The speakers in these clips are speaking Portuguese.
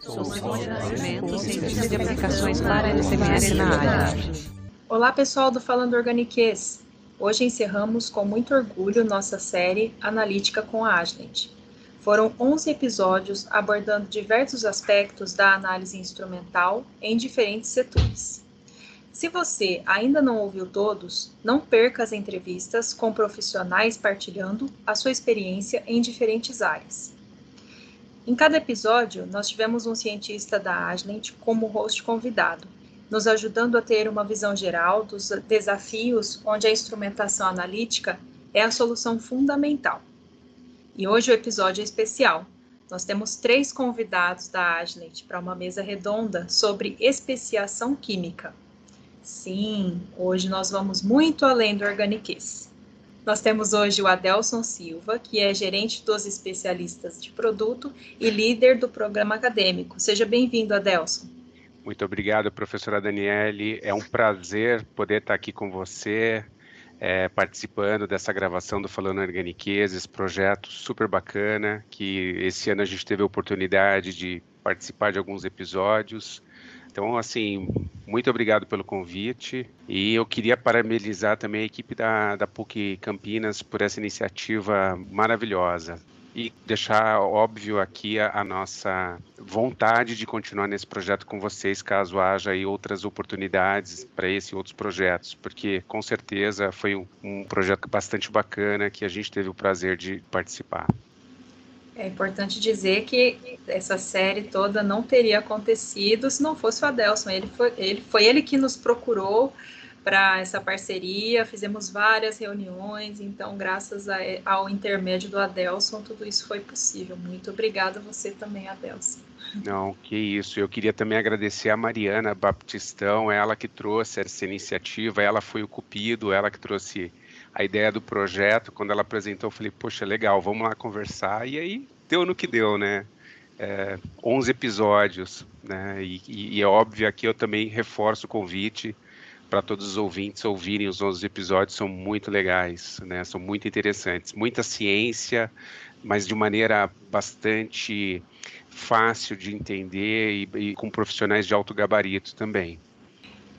Somos de Aplicações para LCMS na área. Olá pessoal do Falando Organiquez. Hoje encerramos com muito orgulho nossa série Analítica com a Agilent. Foram 11 episódios abordando diversos aspectos da análise instrumental em diferentes setores. Se você ainda não ouviu todos, não perca as entrevistas com profissionais partilhando a sua experiência em diferentes áreas. Em cada episódio, nós tivemos um cientista da Agilent como host convidado, nos ajudando a ter uma visão geral dos desafios onde a instrumentação analítica é a solução fundamental. E hoje o episódio é especial. Nós temos três convidados da Agilent para uma mesa redonda sobre especiação química. Sim, hoje nós vamos muito além do organiquez. Nós temos hoje o Adelson Silva, que é gerente dos especialistas de produto e líder do programa acadêmico. Seja bem-vindo, Adelson. Muito obrigado, professora Daniele. É um prazer poder estar aqui com você, é, participando dessa gravação do Falando Organiquez, esse projeto super bacana, que esse ano a gente teve a oportunidade de participar de alguns episódios. Então, assim, muito obrigado pelo convite e eu queria parabenizar também a equipe da, da PUC Campinas por essa iniciativa maravilhosa e deixar óbvio aqui a, a, nossa vontade de continuar nesse projeto com vocês, caso haja aí outras oportunidades para esse e outros projetos, porque com certeza foi um, um projeto bastante bacana que a gente teve o prazer de participar. É importante dizer que essa série toda não teria acontecido se não fosse o Adelson. Ele foi ele, foi ele que nos procurou para essa parceria, fizemos várias reuniões, então, graças a, ao intermédio do Adelson, tudo isso foi possível. Muito obrigada a você também, Adelson. Não, que isso. Eu queria também agradecer a Mariana Baptistão, ela que trouxe essa iniciativa, ela foi o cupido, ela que trouxe a ideia do projeto, quando ela apresentou, eu falei, poxa, legal, vamos lá conversar. E aí deu no que deu, né? É, 11 episódios, né? E, e, e é óbvio aqui eu também reforço o convite para todos os ouvintes ouvirem os 11 episódios, são muito legais, né? São muito interessantes. Muita ciência, mas de maneira bastante fácil de entender e, e com profissionais de alto gabarito também.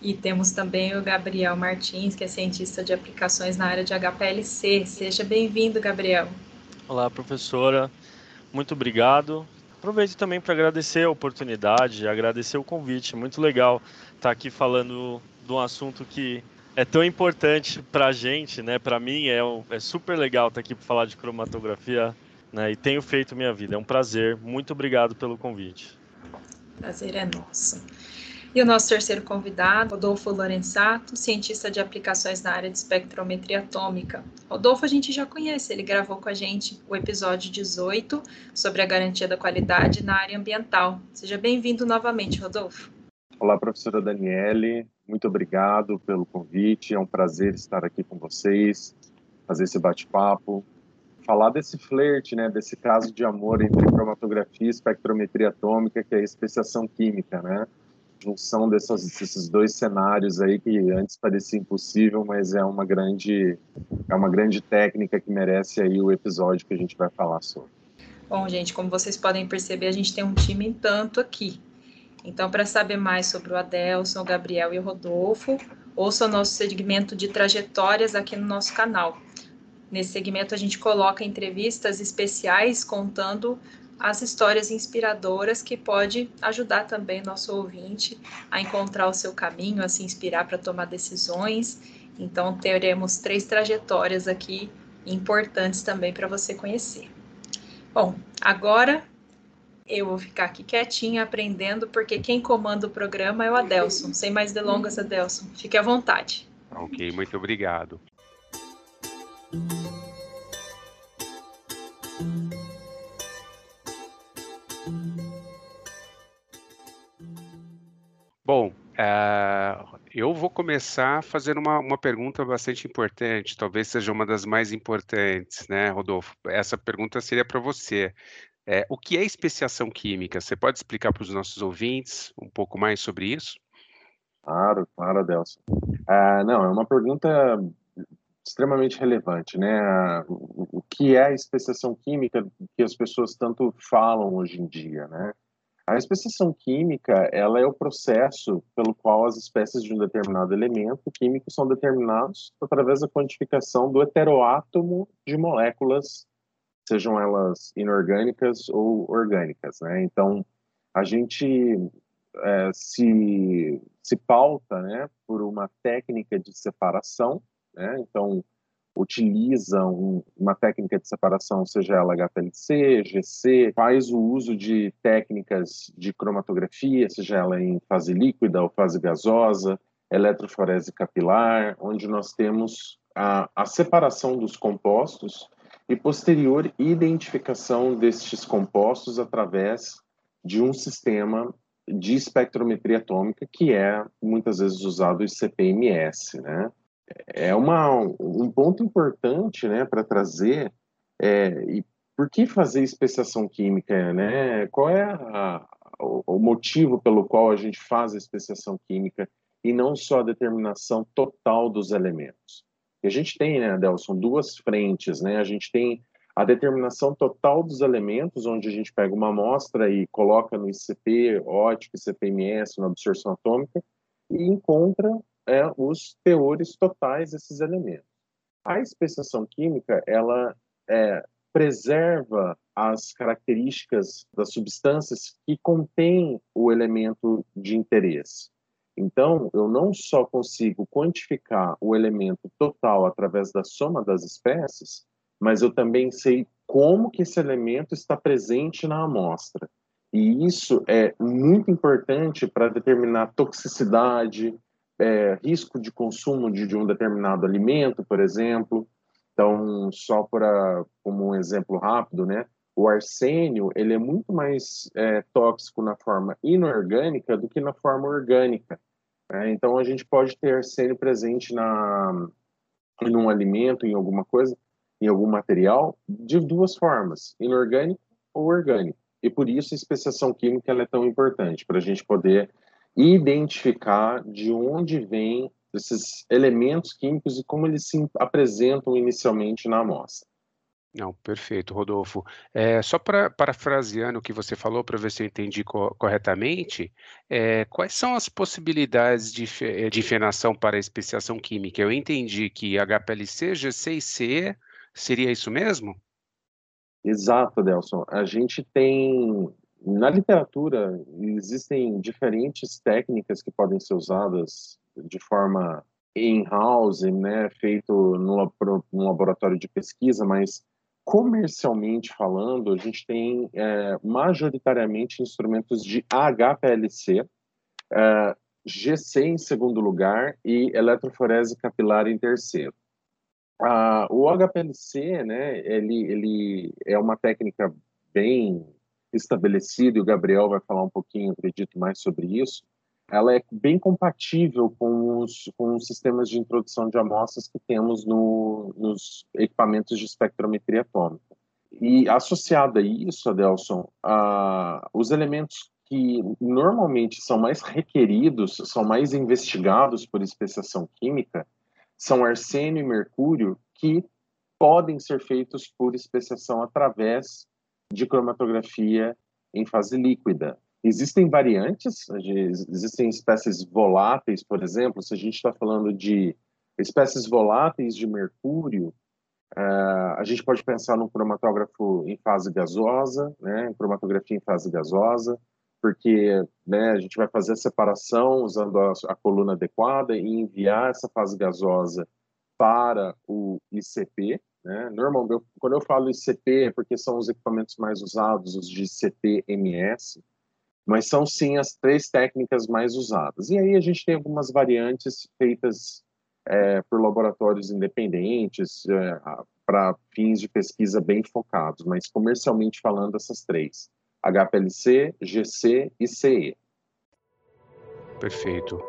E temos também o Gabriel Martins, que é cientista de aplicações na área de HPLC. Seja bem-vindo, Gabriel. Olá, professora. Muito obrigado. Aproveito também para agradecer a oportunidade, agradecer o convite. Muito legal estar aqui falando de um assunto que é tão importante para a gente, né? Para mim é, é super legal estar aqui para falar de cromatografia, né? E tenho feito minha vida. É um prazer. Muito obrigado pelo convite. Prazer é nosso. E o nosso terceiro convidado, Rodolfo Lorenzato, cientista de aplicações na área de espectrometria atômica. Rodolfo a gente já conhece, ele gravou com a gente o episódio 18 sobre a garantia da qualidade na área ambiental. Seja bem-vindo novamente, Rodolfo. Olá, professora Daniele, muito obrigado pelo convite, é um prazer estar aqui com vocês, fazer esse bate-papo, falar desse flerte, né, desse caso de amor entre cromatografia e espectrometria atômica, que é a especiação química, né? Junção dessas, desses dois cenários aí que antes parecia impossível, mas é uma grande é uma grande técnica que merece aí o episódio que a gente vai falar sobre. Bom, gente, como vocês podem perceber, a gente tem um time em tanto aqui. Então, para saber mais sobre o Adelson, o Gabriel e o Rodolfo, ouça o nosso segmento de trajetórias aqui no nosso canal. Nesse segmento, a gente coloca entrevistas especiais contando as histórias inspiradoras que pode ajudar também nosso ouvinte a encontrar o seu caminho, a se inspirar para tomar decisões. Então teremos três trajetórias aqui importantes também para você conhecer. Bom, agora eu vou ficar aqui quietinha aprendendo, porque quem comanda o programa é o Adelson. Sem mais delongas, Adelson. Fique à vontade. Ok, muito obrigado. Bom, uh, eu vou começar fazendo uma, uma pergunta bastante importante, talvez seja uma das mais importantes, né, Rodolfo? Essa pergunta seria para você. É, o que é especiação química? Você pode explicar para os nossos ouvintes um pouco mais sobre isso? Claro, claro, Adelson. Uh, não, é uma pergunta extremamente relevante, né? O, o que é a especiação química que as pessoas tanto falam hoje em dia, né? A especiação química, ela é o processo pelo qual as espécies de um determinado elemento químico são determinados através da quantificação do heteroátomo de moléculas, sejam elas inorgânicas ou orgânicas, né? Então, a gente é, se, se pauta, né, por uma técnica de separação, né? Então, utiliza um, uma técnica de separação, seja ela HPLC, GC, faz o uso de técnicas de cromatografia, seja ela em fase líquida ou fase gasosa, eletroforese capilar, onde nós temos a, a separação dos compostos e posterior identificação destes compostos através de um sistema de espectrometria atômica que é muitas vezes usado o CPMS, né? É uma, um ponto importante né, para trazer. É, e por que fazer especiação química? Né? Qual é a, o, o, motivo pelo qual a gente faz a especiação química e não só a determinação total dos elementos? E a gente tem, né, Adelson, duas frentes. Né? A gente tem a determinação total dos elementos, onde a gente pega uma amostra e coloca no ICP ótico, ICP-MS, na absorção atômica, e encontra é, os teores totais desses elementos. A especiação química, ela é, preserva as características das substâncias que contêm o elemento de interesse. Então, eu não só consigo quantificar o elemento total através da soma das espécies, mas eu também sei como que esse elemento está presente na amostra. E isso é muito importante para determinar toxicidade, é, risco de consumo de, de, um determinado alimento, por exemplo. Então, só para como um exemplo rápido, né? O arsênio ele é muito mais é, tóxico na forma inorgânica do que na forma orgânica. Né? Então, a gente pode ter arsênio presente na em um alimento, em alguma coisa, em algum material, de duas formas, inorgânico ou orgânico. E por isso a especiação química é tão importante, para a gente poder identificar de onde vêm esses elementos químicos e como eles se apresentam inicialmente na amostra. Não, perfeito, Rodolfo. É, só para parafraseando o que você falou, para ver se eu entendi co corretamente, é, quais são as possibilidades de diferenciação para a especiação química? Eu entendi que HPLC, GC e C seria isso mesmo? Exato, Delson. A gente tem na literatura, existem diferentes técnicas que podem ser usadas de forma in-house, né, feito no, laboratório de pesquisa, mas comercialmente falando, a gente tem é, majoritariamente instrumentos de HPLC, é, GC em segundo lugar e eletroforese capilar em terceiro. Ah, o HPLC, né, ele, ele é uma técnica bem estabelecido, e o Gabriel vai falar um pouquinho, acredito, mais sobre isso, ela é bem compatível com os, com os sistemas de introdução de amostras que temos no, nos equipamentos de espectrometria atômica. E associada a isso, Adelson, a, os elementos que normalmente são mais requeridos, são mais investigados por especiação química, são arsênio e mercúrio, que podem ser feitos por especiação através de cromatografia em fase líquida. Existem variantes, existem espécies voláteis, por exemplo, se a gente está falando de espécies voláteis de mercúrio, uh, a gente pode pensar no cromatógrafo em fase gasosa, né, em cromatografia em fase gasosa, porque né, a gente vai fazer a separação usando a, a coluna adequada e enviar essa fase gasosa para o ICP, né? Normalmente, quando eu falo ICP, é porque são os equipamentos mais usados, os de CP-MS, mas são sim as três técnicas mais usadas. E aí a gente tem algumas variantes feitas é, por laboratórios independentes, é, para fins de pesquisa bem focados, mas comercialmente falando, essas três: HPLC, GC e CE. Perfeito.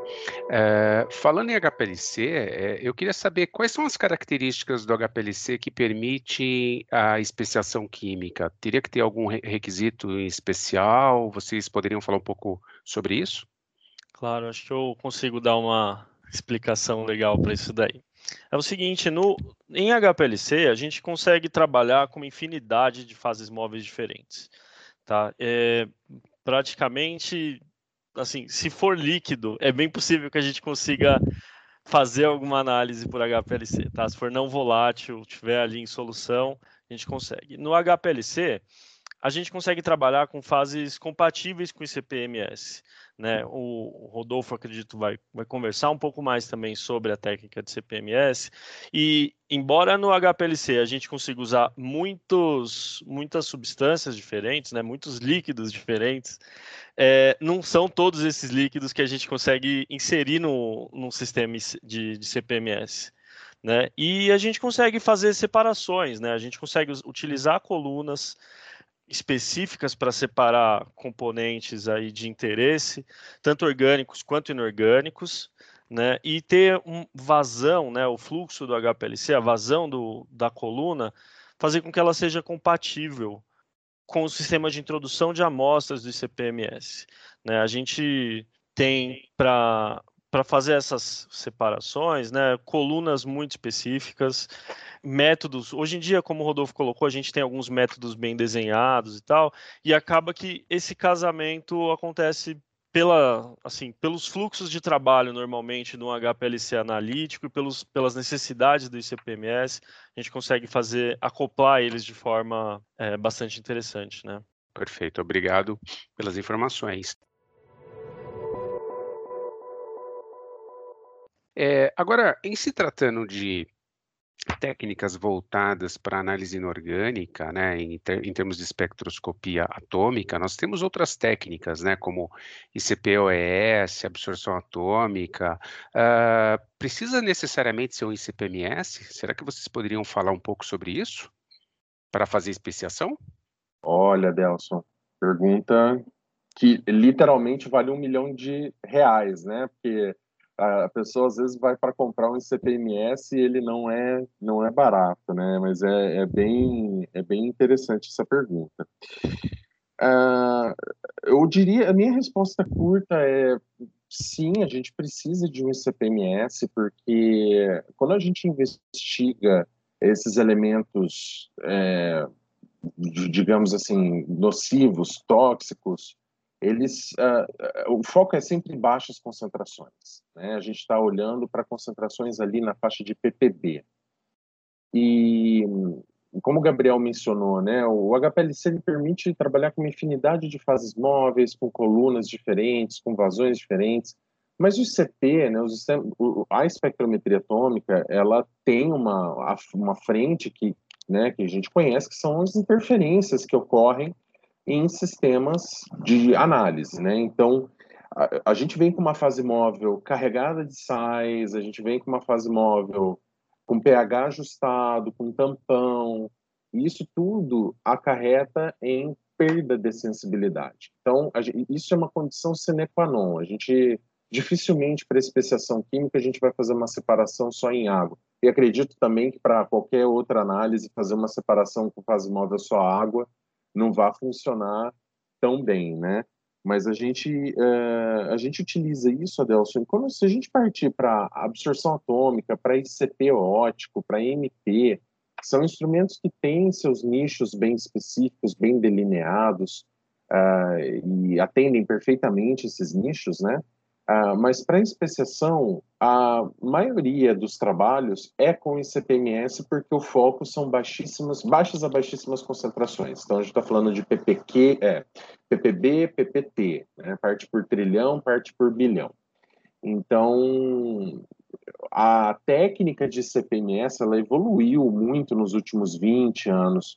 É, falando em HPLC, é, eu queria saber quais são as características do HPLC que permite a especiação química. Teria que ter algum requisito especial? Vocês poderiam falar um pouco sobre isso? Claro, acho que eu consigo dar uma explicação legal para isso daí. É o seguinte, no, em HPLC a gente consegue trabalhar com uma infinidade de fases móveis diferentes. Tá? É, praticamente, assim, se for líquido, é bem possível que a gente consiga fazer alguma análise por HPLC, tá? Se for não volátil, tiver ali em solução, a gente consegue. No HPLC, a gente consegue trabalhar com fases compatíveis com o ICP-MS. Né? O Rodolfo, acredito, vai, vai conversar um pouco mais também sobre a técnica de CPMS. E, embora no HPLC a gente consiga usar muitos, muitas substâncias diferentes, né? muitos líquidos diferentes, é, não são todos esses líquidos que a gente consegue inserir no, no sistema de, de CPMS. Né? E a gente consegue fazer separações, né? a gente consegue utilizar colunas específicas para separar componentes aí de interesse, tanto orgânicos quanto inorgânicos, né? E ter um vazão, né? O fluxo do HPLC, a vazão do, da coluna, fazer com que ela seja compatível com o sistema de introdução de amostras do ICP-MS. Né? A gente tem para para fazer essas separações, né, colunas muito específicas, métodos. Hoje em dia, como o Rodolfo colocou, a gente tem alguns métodos bem desenhados e tal, e acaba que esse casamento acontece pela, assim, pelos fluxos de trabalho normalmente no HPLC analítico e pelos, pelas necessidades do ICPMS, a gente consegue fazer acoplar eles de forma é, bastante interessante, né? Perfeito, obrigado pelas informações. É, agora, em se tratando de técnicas voltadas para análise inorgânica, né, em, ter, em, termos de espectroscopia atômica, nós temos outras técnicas, né, como ICP-OES, absorção atômica. Uh, precisa necessariamente ser um ICP-MS? Será que vocês poderiam falar um pouco sobre isso para fazer especiação? Olha, Delson, pergunta que literalmente vale um milhão de reais, né? Porque a pessoa às vezes vai para comprar um CPMS e ele não é não é barato, né? Mas é, é bem é bem interessante essa pergunta. Uh, eu diria a minha resposta curta é sim, a gente precisa de um CPMS porque quando a gente investiga esses elementos, é, digamos assim, nocivos, tóxicos eles uh, o foco é sempre em baixas concentrações. Né? A gente está olhando para concentrações ali na faixa de ppb. E como o Gabriel mencionou, né, o HPLC ele permite trabalhar com uma infinidade de fases móveis, com colunas diferentes, com vazões diferentes. Mas o ICP, né, o, a espectrometria atômica, ela tem uma, uma frente que, né, que a gente conhece, que são as interferências que ocorrem em sistemas de análise, né? Então, a, a, gente vem com uma fase móvel carregada de sais, a gente vem com uma fase móvel com pH ajustado, com tampão, e isso tudo acarreta em perda de sensibilidade. Então, isso é uma condição sine qua non. A gente dificilmente para especiação química a gente vai fazer uma separação só em água. E acredito também que para qualquer outra análise fazer uma separação com fase móvel só água não vá funcionar tão bem, né? Mas a gente, uh, a gente utiliza isso, Adelson, quando se a gente partir para absorção atômica, para ICP ótico, para MP, são instrumentos que têm seus nichos bem específicos, bem delineados, uh, e atendem perfeitamente esses nichos, né? Uh, mas para especiação, a maioria dos trabalhos é com ICP-MS porque o foco são baixíssimas, baixas a baixíssimas concentrações. Então a gente está falando de PPQ, é, PPB, PPT, né? parte por trilhão, parte por bilhão. Então a técnica de ICP-MS ela evoluiu muito nos últimos 20 anos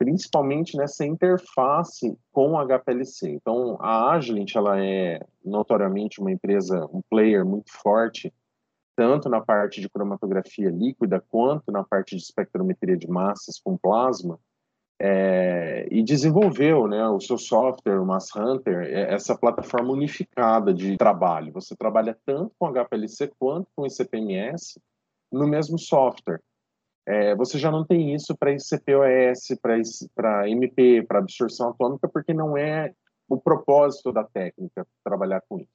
principalmente nessa interface com o HPLC. Então, a Agilent ela é notoriamente uma empresa, um player muito forte, tanto na parte de cromatografia líquida quanto na parte de espectrometria de massas com plasma, é, e desenvolveu né, o seu software, o Mass Hunter, é, essa plataforma unificada de trabalho. Você trabalha tanto com HPLC quanto com ICP-MS no mesmo software. É, você já não tem isso para ICP-OS, para MP, para absorção atômica, porque não é o propósito da técnica trabalhar com isso.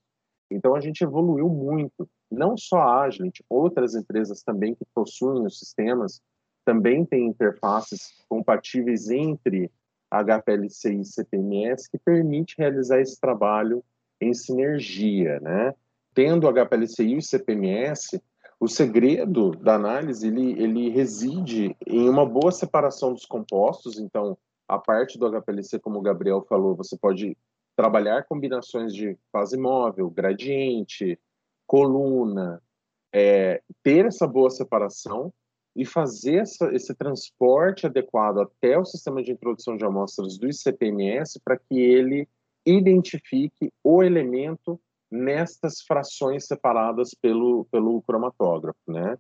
Então a gente evoluiu muito, não só a Agilent, outras empresas também que possuem os sistemas também têm interfaces compatíveis entre HPLC e CPMS que permite realizar esse trabalho em sinergia, né? Tendo HPLC e CPMS, o segredo da análise ele, ele reside em uma boa separação dos compostos. Então, a parte do HPLC, como o Gabriel falou, você pode trabalhar combinações de fase móvel, gradiente, coluna, é, ter essa boa separação e fazer essa, esse transporte adequado até o sistema de introdução de amostras do ICPMS para que ele identifique o elemento nestas frações separadas pelo, pelo cromatógrafo, né?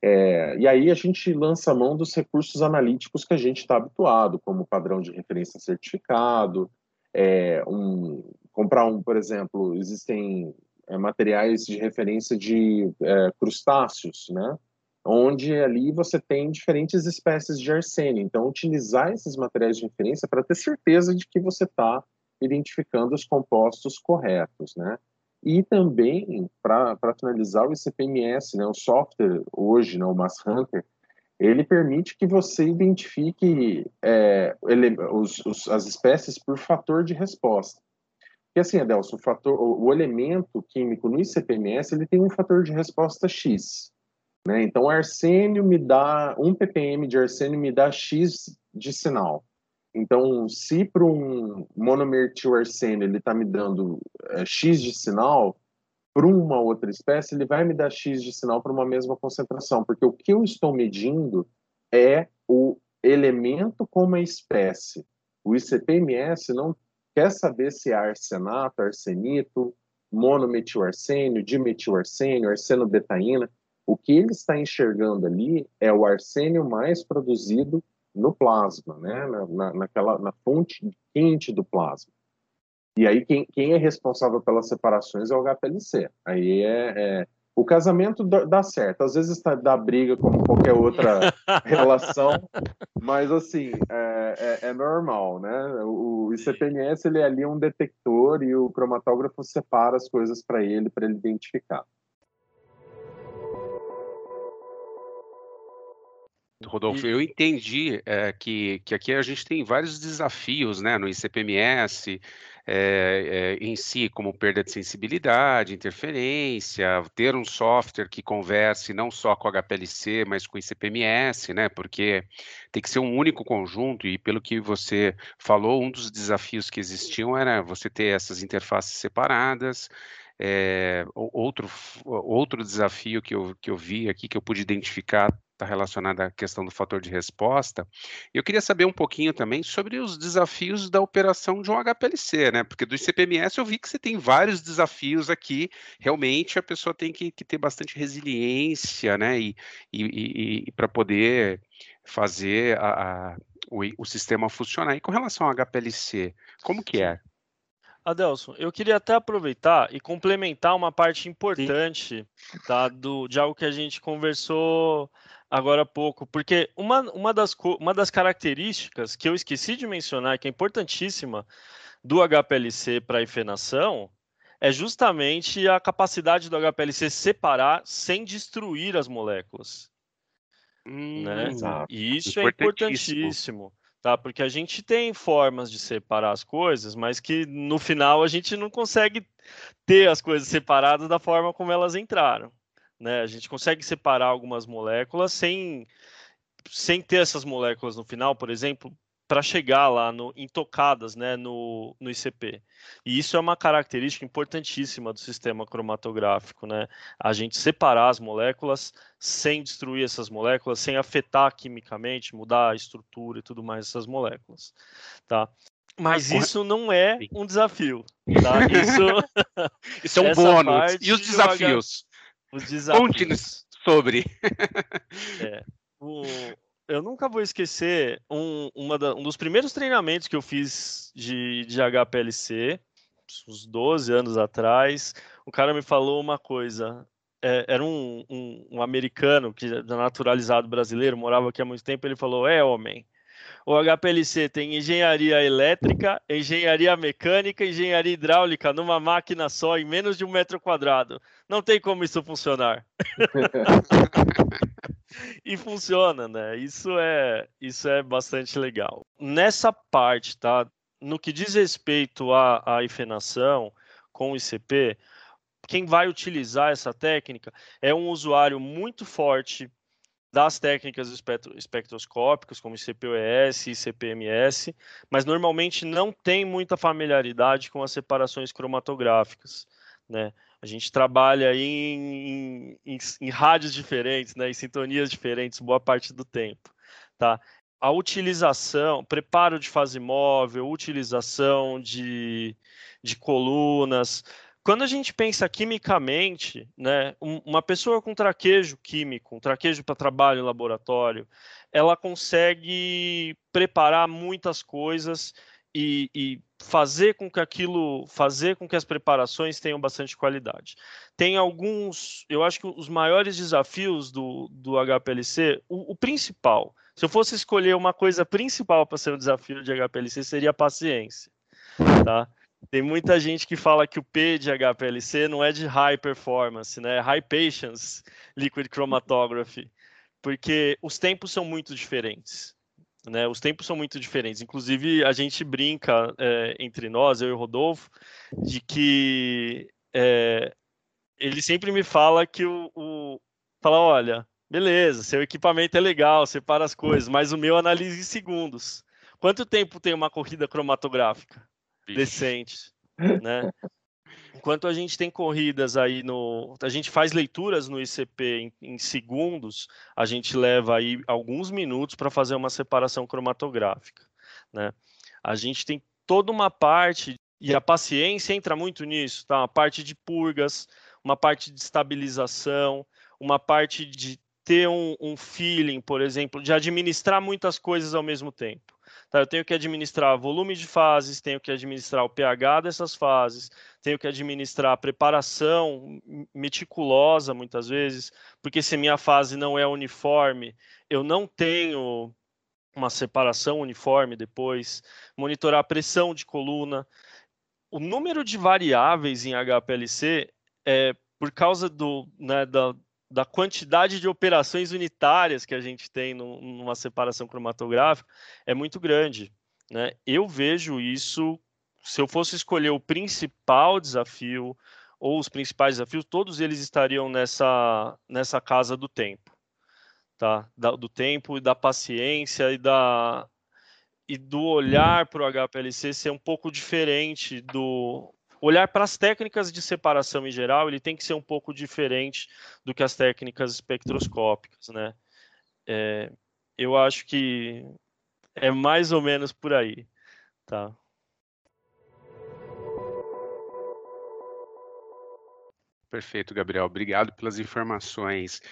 É, e aí a gente lança a mão dos recursos analíticos que a gente está habituado, como padrão de referência certificado, é, um, comprar um, por exemplo, existem é, materiais de referência de é, crustáceos, né? Onde ali você tem diferentes espécies de arsênio. Então, utilizar esses materiais de referência para ter certeza de que você está identificando os compostos corretos, né? E também, para finalizar, o ICP-MS, né, o software hoje, né, o Mass Hunter, ele permite que você identifique é, ele, os, os, as espécies por fator de resposta. Porque assim, Adelson, o, fator, o, o, elemento químico no ICP-MS ele tem um fator de resposta X. Né? Então, arsênio me dá, um ppm de arsênio me dá X de sinal. Então, se para um monomertilarsênio ele está me dando é, X de sinal, para uma outra espécie ele vai me dar X de sinal para uma mesma concentração, porque o que eu estou medindo é o elemento como a espécie. O ICP-MS não quer saber se é arsenato, arsenito, monometilarsênio, dimetilarsênio, arsenobetaína. O que ele está enxergando ali é o arsênio mais produzido no plasma, né? Na, naquela, na fonte quente do plasma. E aí quem, quem é responsável pelas separações é o HPLC. Aí é, é o casamento dá certo. Às vezes tá, dá briga como qualquer outra relação, mas assim é, é, é, normal, né? O, o ele é ali um detector e o cromatógrafo separa as coisas para ele para ele identificar. Rodolfo, eu entendi é, que, que aqui a gente tem vários desafios né, no ICPMS, é, é, em si, como perda de sensibilidade, interferência, ter um software que converse não só com HPLC, mas com ICPMS, né? Porque tem que ser um único conjunto, e pelo que você falou, um dos desafios que existiam era você ter essas interfaces separadas. É, outro, outro desafio que eu, que eu vi aqui, que eu pude identificar está relacionada à questão do fator de resposta. Eu queria saber um pouquinho também sobre os desafios da operação de um HPLC, né? Porque do ICPMS eu vi que você tem vários desafios aqui. Realmente a pessoa tem que, que ter bastante resiliência, né? E, e, e, e para poder fazer a, a, o, o sistema funcionar. E com relação ao HPLC, como que é? Adelson, eu queria até aproveitar e complementar uma parte importante tá, do, de algo que a gente conversou agora há pouco, porque uma, uma, das, uma das características que eu esqueci de mencionar, que é importantíssima do HPLC para a efenação, é justamente a capacidade do HPLC separar sem destruir as moléculas. Hum, né? E isso é importantíssimo, tá? Porque a gente tem formas de separar as coisas, mas que no final a gente não consegue ter as coisas separadas da forma como elas entraram. Né? A gente consegue separar algumas moléculas sem, sem ter essas moléculas no final, por exemplo, para chegar lá no, intocadas né, no, no ICP. E isso é uma característica importantíssima do sistema cromatográfico, né? A gente separar as moléculas sem destruir essas moléculas, sem afetar quimicamente, mudar a estrutura e tudo mais dessas moléculas, tá? Mas isso não é um desafio, tá? Isso, isso é um bônus. E os desafios? Os desafios. Conte-nos sobre. é, o, eu nunca vou esquecer um, da, um, dos primeiros treinamentos que eu fiz de, de HPLC, uns 12 anos atrás. O cara me falou uma coisa. É, era um, um, um, americano que naturalizado brasileiro, morava aqui há muito tempo. Ele falou: É, homem, o HPLC tem engenharia elétrica, engenharia mecânica, engenharia hidráulica numa máquina só em menos de um metro quadrado. Não tem como isso funcionar. e funciona, né? Isso é, isso é bastante legal. Nessa parte, tá? No que diz respeito à, à com o ICP, quem vai utilizar essa técnica é um usuário muito forte das técnicas espectroscópicas, como ICP-OES e ICP-MS, mas normalmente não tem muita familiaridade com as separações cromatográficas. Né? A gente trabalha em, em, em, rádios diferentes, né? em sintonias diferentes, boa parte do tempo. Tá? A utilização, preparo de fase móvel, utilização de, de colunas, quando a gente pensa quimicamente, né, uma pessoa com traquejo químico, um traquejo para trabalho em laboratório, ela consegue preparar muitas coisas e, e, fazer com que aquilo, fazer com que as preparações tenham bastante qualidade. Tem alguns, eu acho que os maiores desafios do, do HPLC, o, o principal, se eu fosse escolher uma coisa principal para ser um desafio de HPLC, seria a paciência, tá? Tem muita gente que fala que o P de HPLC não é de high performance, né? High patience liquid chromatography, porque os tempos são muito diferentes. Né, os tempos são muito diferentes. Inclusive, a gente brinca é, entre nós, eu e o Rodolfo, de que é, ele sempre me fala que o, o, fala, olha, beleza, seu equipamento é legal, separa as coisas, mas o meu analisa em segundos. Quanto tempo tem uma corrida cromatográfica? Decente, né? Enquanto a gente tem corridas aí no. A gente faz leituras no ICP em, em segundos, a gente leva aí alguns minutos para fazer uma separação cromatográfica. Né? A gente tem toda uma parte, e a paciência entra muito nisso, tá? Uma parte de purgas, uma parte de estabilização, uma parte de ter um, um feeling, por exemplo, de administrar muitas coisas ao mesmo tempo. Tá, eu tenho que administrar volume de fases, tenho que administrar o pH dessas fases, tenho que administrar a preparação meticulosa, muitas vezes, porque se minha fase não é uniforme, eu não tenho uma separação uniforme depois, monitorar a pressão de coluna. O número de variáveis em HPLC é por causa do, né, da, da quantidade de operações unitárias que a gente tem no, numa separação cromatográfica é muito grande. Né? Eu vejo isso, se eu fosse escolher o principal desafio ou os principais desafios, todos eles estariam nessa, nessa casa do tempo. Tá? Da, do tempo e da paciência e da e do olhar para o HPLC ser um pouco diferente do olhar para as técnicas de separação em geral, ele tem que ser um pouco diferente do que as técnicas espectroscópicas, né? É, eu acho que é mais ou menos por aí, tá? Perfeito, Gabriel. Obrigado pelas informações.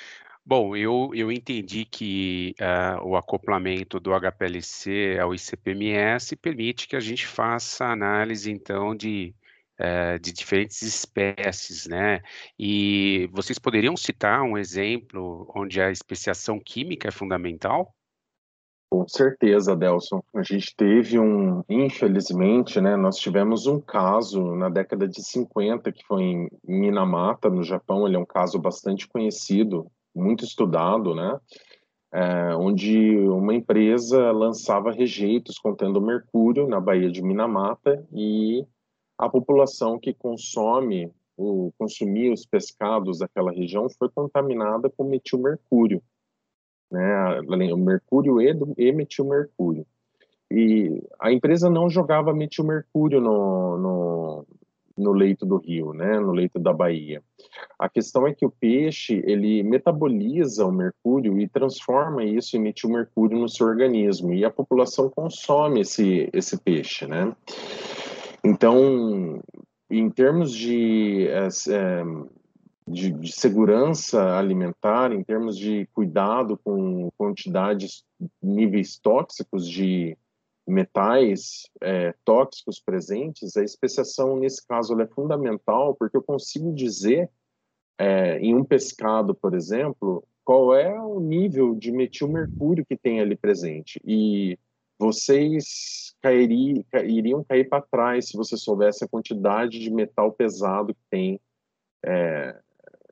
Bom, eu, eu entendi que uh, o acoplamento do HPLC ao ICP-MS permite que a gente faça análise, então, de uh, de diferentes espécies, né? E vocês poderiam citar um exemplo onde a especiação química é fundamental? Com certeza, Delson. A gente teve um, infelizmente, né, nós tivemos um caso na década de 50 que foi em Minamata, no Japão. Ele é um caso bastante conhecido, muito estudado, né? É, onde uma empresa lançava rejeitos contendo mercúrio na Baía de Minamata e a população que consome o consumia os pescados daquela região foi contaminada com metilmercúrio, né? O mercúrio e, e metilmercúrio. E a empresa não jogava metilmercúrio no, no, no leito do rio, né? No leito da Bahia. A questão é que o peixe ele metaboliza o mercúrio e transforma isso em metilmercúrio no seu organismo e a população consome esse esse peixe, né? Então, em termos de, é, de, de, segurança alimentar, em termos de cuidado com quantidades, níveis tóxicos de metais é, tóxicos presentes, a especiação, nesse caso, é fundamental, porque eu consigo dizer, é, em um pescado, por exemplo, qual é o nível de metilmercúrio que tem ali presente. E vocês cairiam, iriam cair para trás se você soubesse a quantidade de metal pesado que tem. É,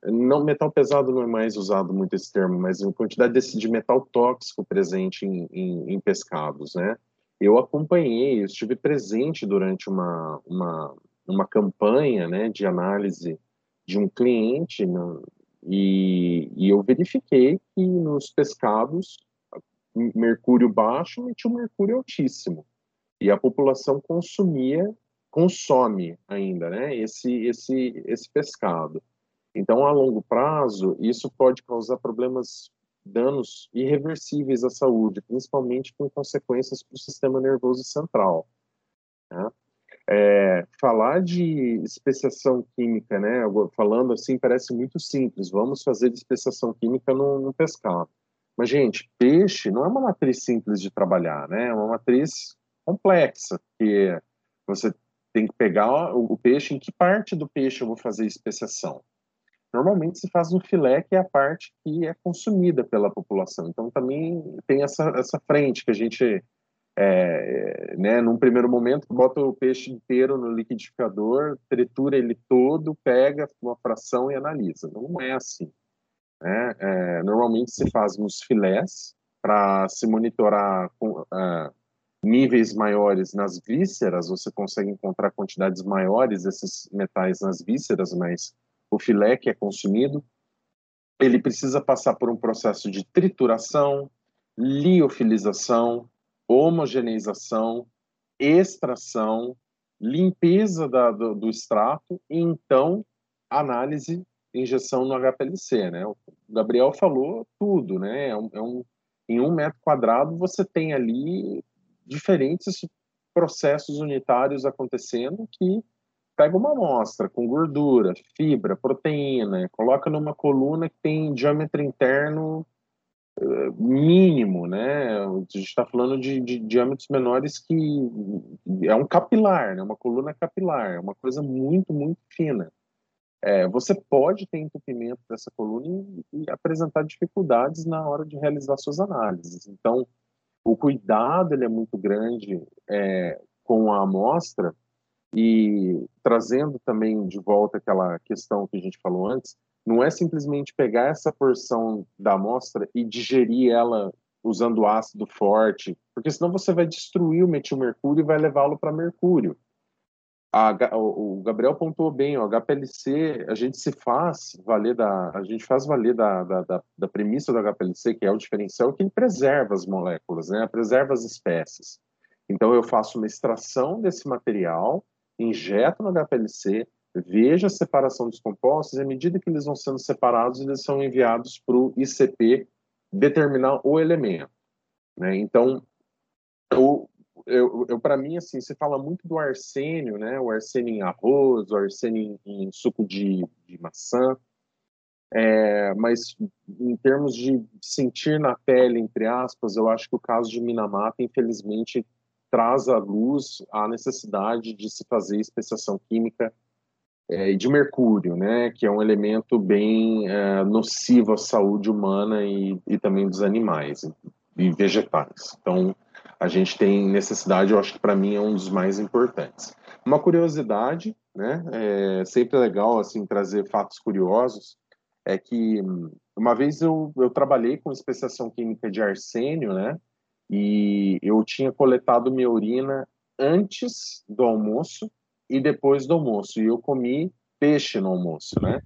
não metal pesado não é mais usado muito esse termo, mas a quantidade desse, de metal tóxico presente em, em, em pescados, né? Eu acompanhei, eu estive presente durante uma, uma, uma campanha né, de análise de um cliente né, e, e eu verifiquei que nos pescados mercúrio baixo e tinha um mercúrio altíssimo. E a população consumia, consome ainda, né, esse, esse, esse pescado. Então, a longo prazo, isso pode causar problemas, danos irreversíveis à saúde, principalmente com consequências para o sistema nervoso central. Né? É, falar de especiação química, né, falando assim, parece muito simples. Vamos fazer especiação química no, no pescado. Mas, gente, peixe não é uma matriz simples de trabalhar, né? É uma matriz complexa, que você tem que pegar o, peixe, em que parte do peixe eu vou fazer especiação. Normalmente se faz no filé, que é a parte que é consumida pela população. Então também tem essa, essa frente que a gente, é, né, num primeiro momento, bota o peixe inteiro no liquidificador, tritura ele todo, pega uma fração e analisa. Não é assim. Né? É, normalmente se faz nos filés para se monitorar com, uh, níveis maiores nas vísceras, você consegue encontrar quantidades maiores desses metais nas vísceras, mas o filé que é consumido, ele precisa passar por um processo de trituração, liofilização, homogeneização, extração, limpeza da, do, do extrato e então análise injeção no HPLC, né? O Gabriel falou tudo, né? É um, é um, em um metro quadrado você tem ali diferentes processos unitários acontecendo que pega uma amostra com gordura, fibra, proteína, coloca numa coluna que tem diâmetro interno uh, mínimo, né? A gente está falando de, de, diâmetros menores que é um capilar, né? Uma coluna capilar, é uma coisa muito, muito fina é, você pode ter entupimento dessa coluna e, e, apresentar dificuldades na hora de realizar suas análises. Então, o cuidado ele é muito grande é, com a amostra e trazendo também de volta aquela questão que a gente falou antes, não é simplesmente pegar essa porção da amostra e digerir ela usando ácido forte, porque senão você vai destruir o metilmercúrio e vai levá-lo para mercúrio a, o Gabriel pontuou bem, o HPLC, a gente se faz valer da, a gente faz valer da, da, da, da premissa do HPLC, que é o diferencial, que ele preserva as moléculas, né, preserva as espécies. Então eu faço uma extração desse material, injeto no HPLC, vejo a separação dos compostos, e à medida que eles vão sendo separados, eles são enviados para o ICP determinar o elemento. Né? Então, o, eu, eu para mim, assim, você fala muito do arsênio, né? O arsênio em arroz, o arsênio em, em suco de, de maçã. É, mas em termos de sentir na pele, entre aspas, eu acho que o caso de Minamata, infelizmente, traz à luz a necessidade de se fazer especiação química é, de mercúrio, né, que é um elemento bem é, nocivo à saúde humana e, e também dos animais e vegetais. Então, a gente tem necessidade, eu acho que para mim é um dos mais importantes. Uma curiosidade, né, é sempre legal assim trazer fatos curiosos, é que uma vez eu, eu trabalhei com especiação química de arsênio, né, e eu tinha coletado minha urina antes do almoço e depois do almoço, e eu comi peixe no almoço, né?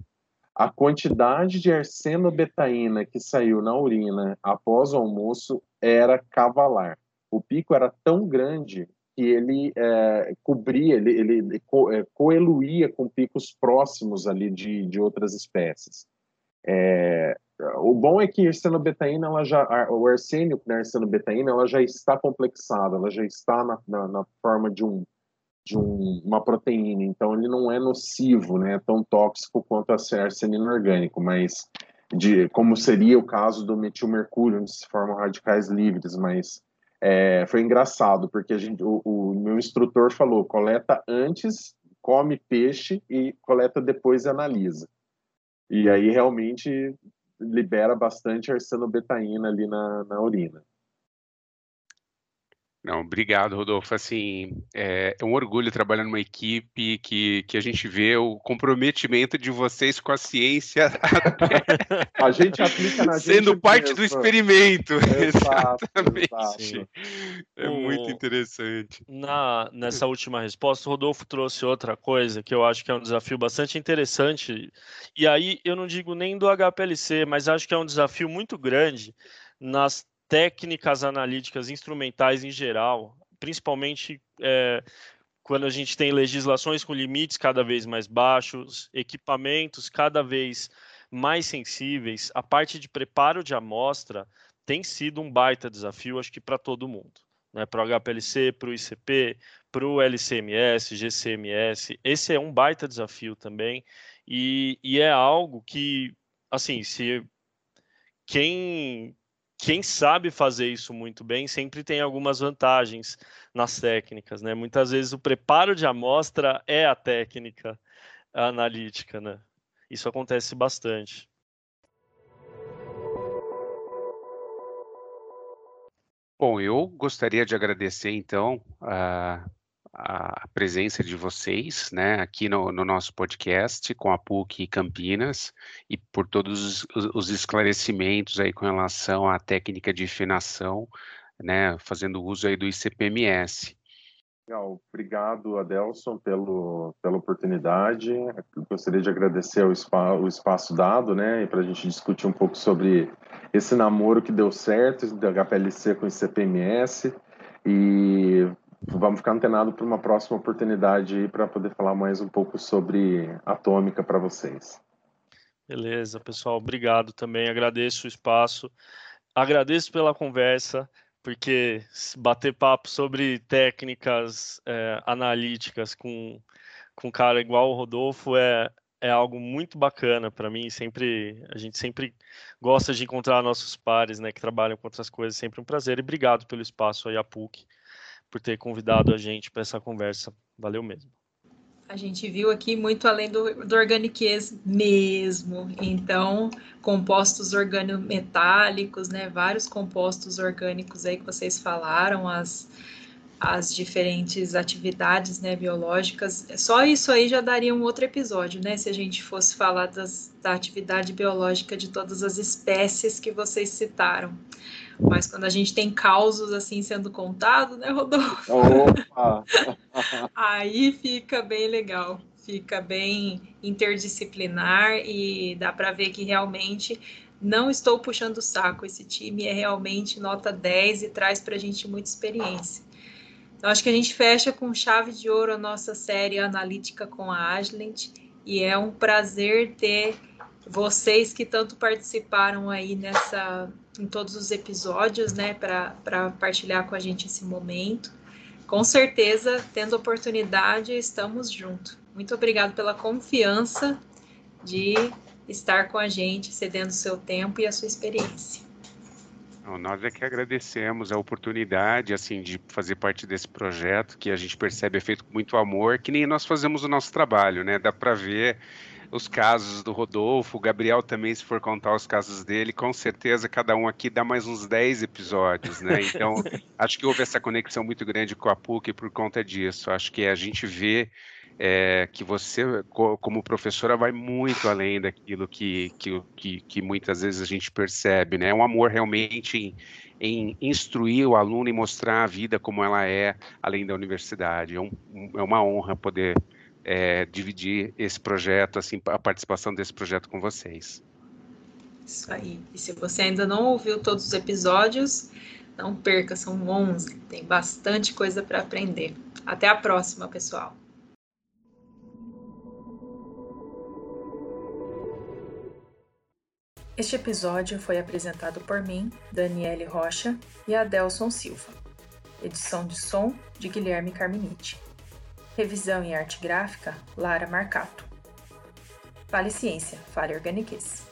A quantidade de arsenobetaína que saiu na urina após o almoço era cavalar o pico era tão grande que ele é, cobria, ele, ele co, é, coeluía com picos próximos ali de, de outras espécies. É, o bom é que a arsenobetaína, ela já, o arsênio na arsenobetaína, ela já está complexada, ela já está na, na, na forma de, um, de um, uma proteína, então ele não é nocivo, né, tão tóxico quanto a arsenina orgânico, mas de, como seria o caso do metilmercúrio, onde se formam radicais livres, mas é, foi engraçado, porque a gente, o, o, meu instrutor falou: coleta antes, come peixe e coleta depois e analisa. E aí realmente libera bastante arsenobetaína ali na, na urina. Não, obrigado, Rodolfo. Assim, é, é, um orgulho trabalhar numa equipe que, que a gente vê o comprometimento de vocês com a ciência. a gente aplica na Sendo gente parte mesmo. do experimento. Exato, Exatamente. exato. É O- muito interessante. Na, nessa última resposta, o Rodolfo trouxe outra coisa que eu acho que é um desafio bastante interessante. E aí eu não digo nem do HPLC, mas acho que é um desafio muito grande nas técnicas analíticas instrumentais em geral, principalmente é, quando a gente tem legislações com limites cada vez mais baixos, equipamentos cada vez mais sensíveis. A parte de preparo de amostra tem sido um baita desafio, acho que para todo mundo né, para o HPLC, para o ICP, para o LCMS, GCMS. Esse é um baita desafio também e, e é algo que, assim, se quem quem sabe fazer isso muito bem sempre tem algumas vantagens nas técnicas, né? Muitas vezes o preparo de amostra é a técnica analítica, né? Isso acontece bastante. Bom, eu gostaria de agradecer, então, a, a presença de vocês, né, aqui no, no nosso podcast com a PUC Campinas e por todos os, os esclarecimentos aí com relação à técnica de finação, né, fazendo uso aí do ICPMS. Legal, obrigado, Adelson, pelo, pela oportunidade. Eu gostaria de agradecer o, spa, o espaço dado, né, para a gente discutir um pouco sobre esse namoro que deu certo da HPLC com o CPMS e vamos ficar antenados para uma próxima oportunidade para poder falar mais um pouco sobre atômica para vocês. Beleza, pessoal, obrigado também, agradeço o espaço, agradeço pela conversa, porque bater papo sobre técnicas é, analíticas com, com um cara igual o Rodolfo é, é algo muito bacana para mim. Sempre a gente sempre gosta de encontrar nossos pares, né, que trabalham com outras coisas. Sempre um prazer e obrigado pelo espaço aí a PUC por ter convidado a gente para essa conversa. Valeu mesmo. A gente viu aqui muito além do, do organiquez mesmo. Então, compostos organometálicos, né? Vários compostos orgânicos aí que vocês falaram, as, as diferentes atividades né, biológicas. Só isso aí já daria um outro episódio, né? Se a gente fosse falar das, da atividade biológica de todas as espécies que vocês citaram. Mas quando a gente tem causos assim sendo contados, né, Rodolfo? Opa! Aí fica bem legal, fica bem interdisciplinar e dá para ver que realmente não estou puxando o saco. Esse time é realmente nota 10 e traz para a gente muita experiência. Então, acho que a gente fecha com chave de ouro a nossa série analítica com a Agilent e é um prazer ter vocês que tanto participaram aí nessa em todos os episódios, né, para partilhar com a gente esse momento. Com certeza, tendo oportunidade, estamos juntos. Muito obrigado pela confiança de estar com a gente, cedendo seu tempo e a sua experiência. Nós é que agradecemos a oportunidade, assim, de fazer parte desse projeto que a gente percebe é feito com muito amor, que nem nós fazemos o nosso trabalho, né? Dá para ver os casos do Rodolfo, o Gabriel também, se for contar os casos dele, com certeza cada um aqui dá mais uns 10 episódios, né? Então, acho que houve essa conexão muito grande com a PUC por conta disso. Acho que a gente vê é, que você, como professora, vai muito além daquilo que, que, que, que, muitas vezes a gente percebe, né? É um amor realmente em, em, instruir o aluno e mostrar a vida como ela é, além da universidade. É, um, é uma honra poder é, dividir esse projeto, assim, a participação desse projeto com vocês. Isso aí. E se você ainda não ouviu todos os episódios, não perca, são 11. Tem bastante coisa para aprender. Até a próxima, pessoal. Este episódio foi apresentado por mim, Daniele Rocha e Adelson Silva. Edição de som de Guilherme Carminiti. Revisão e arte gráfica, Lara Marcato. Fale Ciência, Fale Organiques.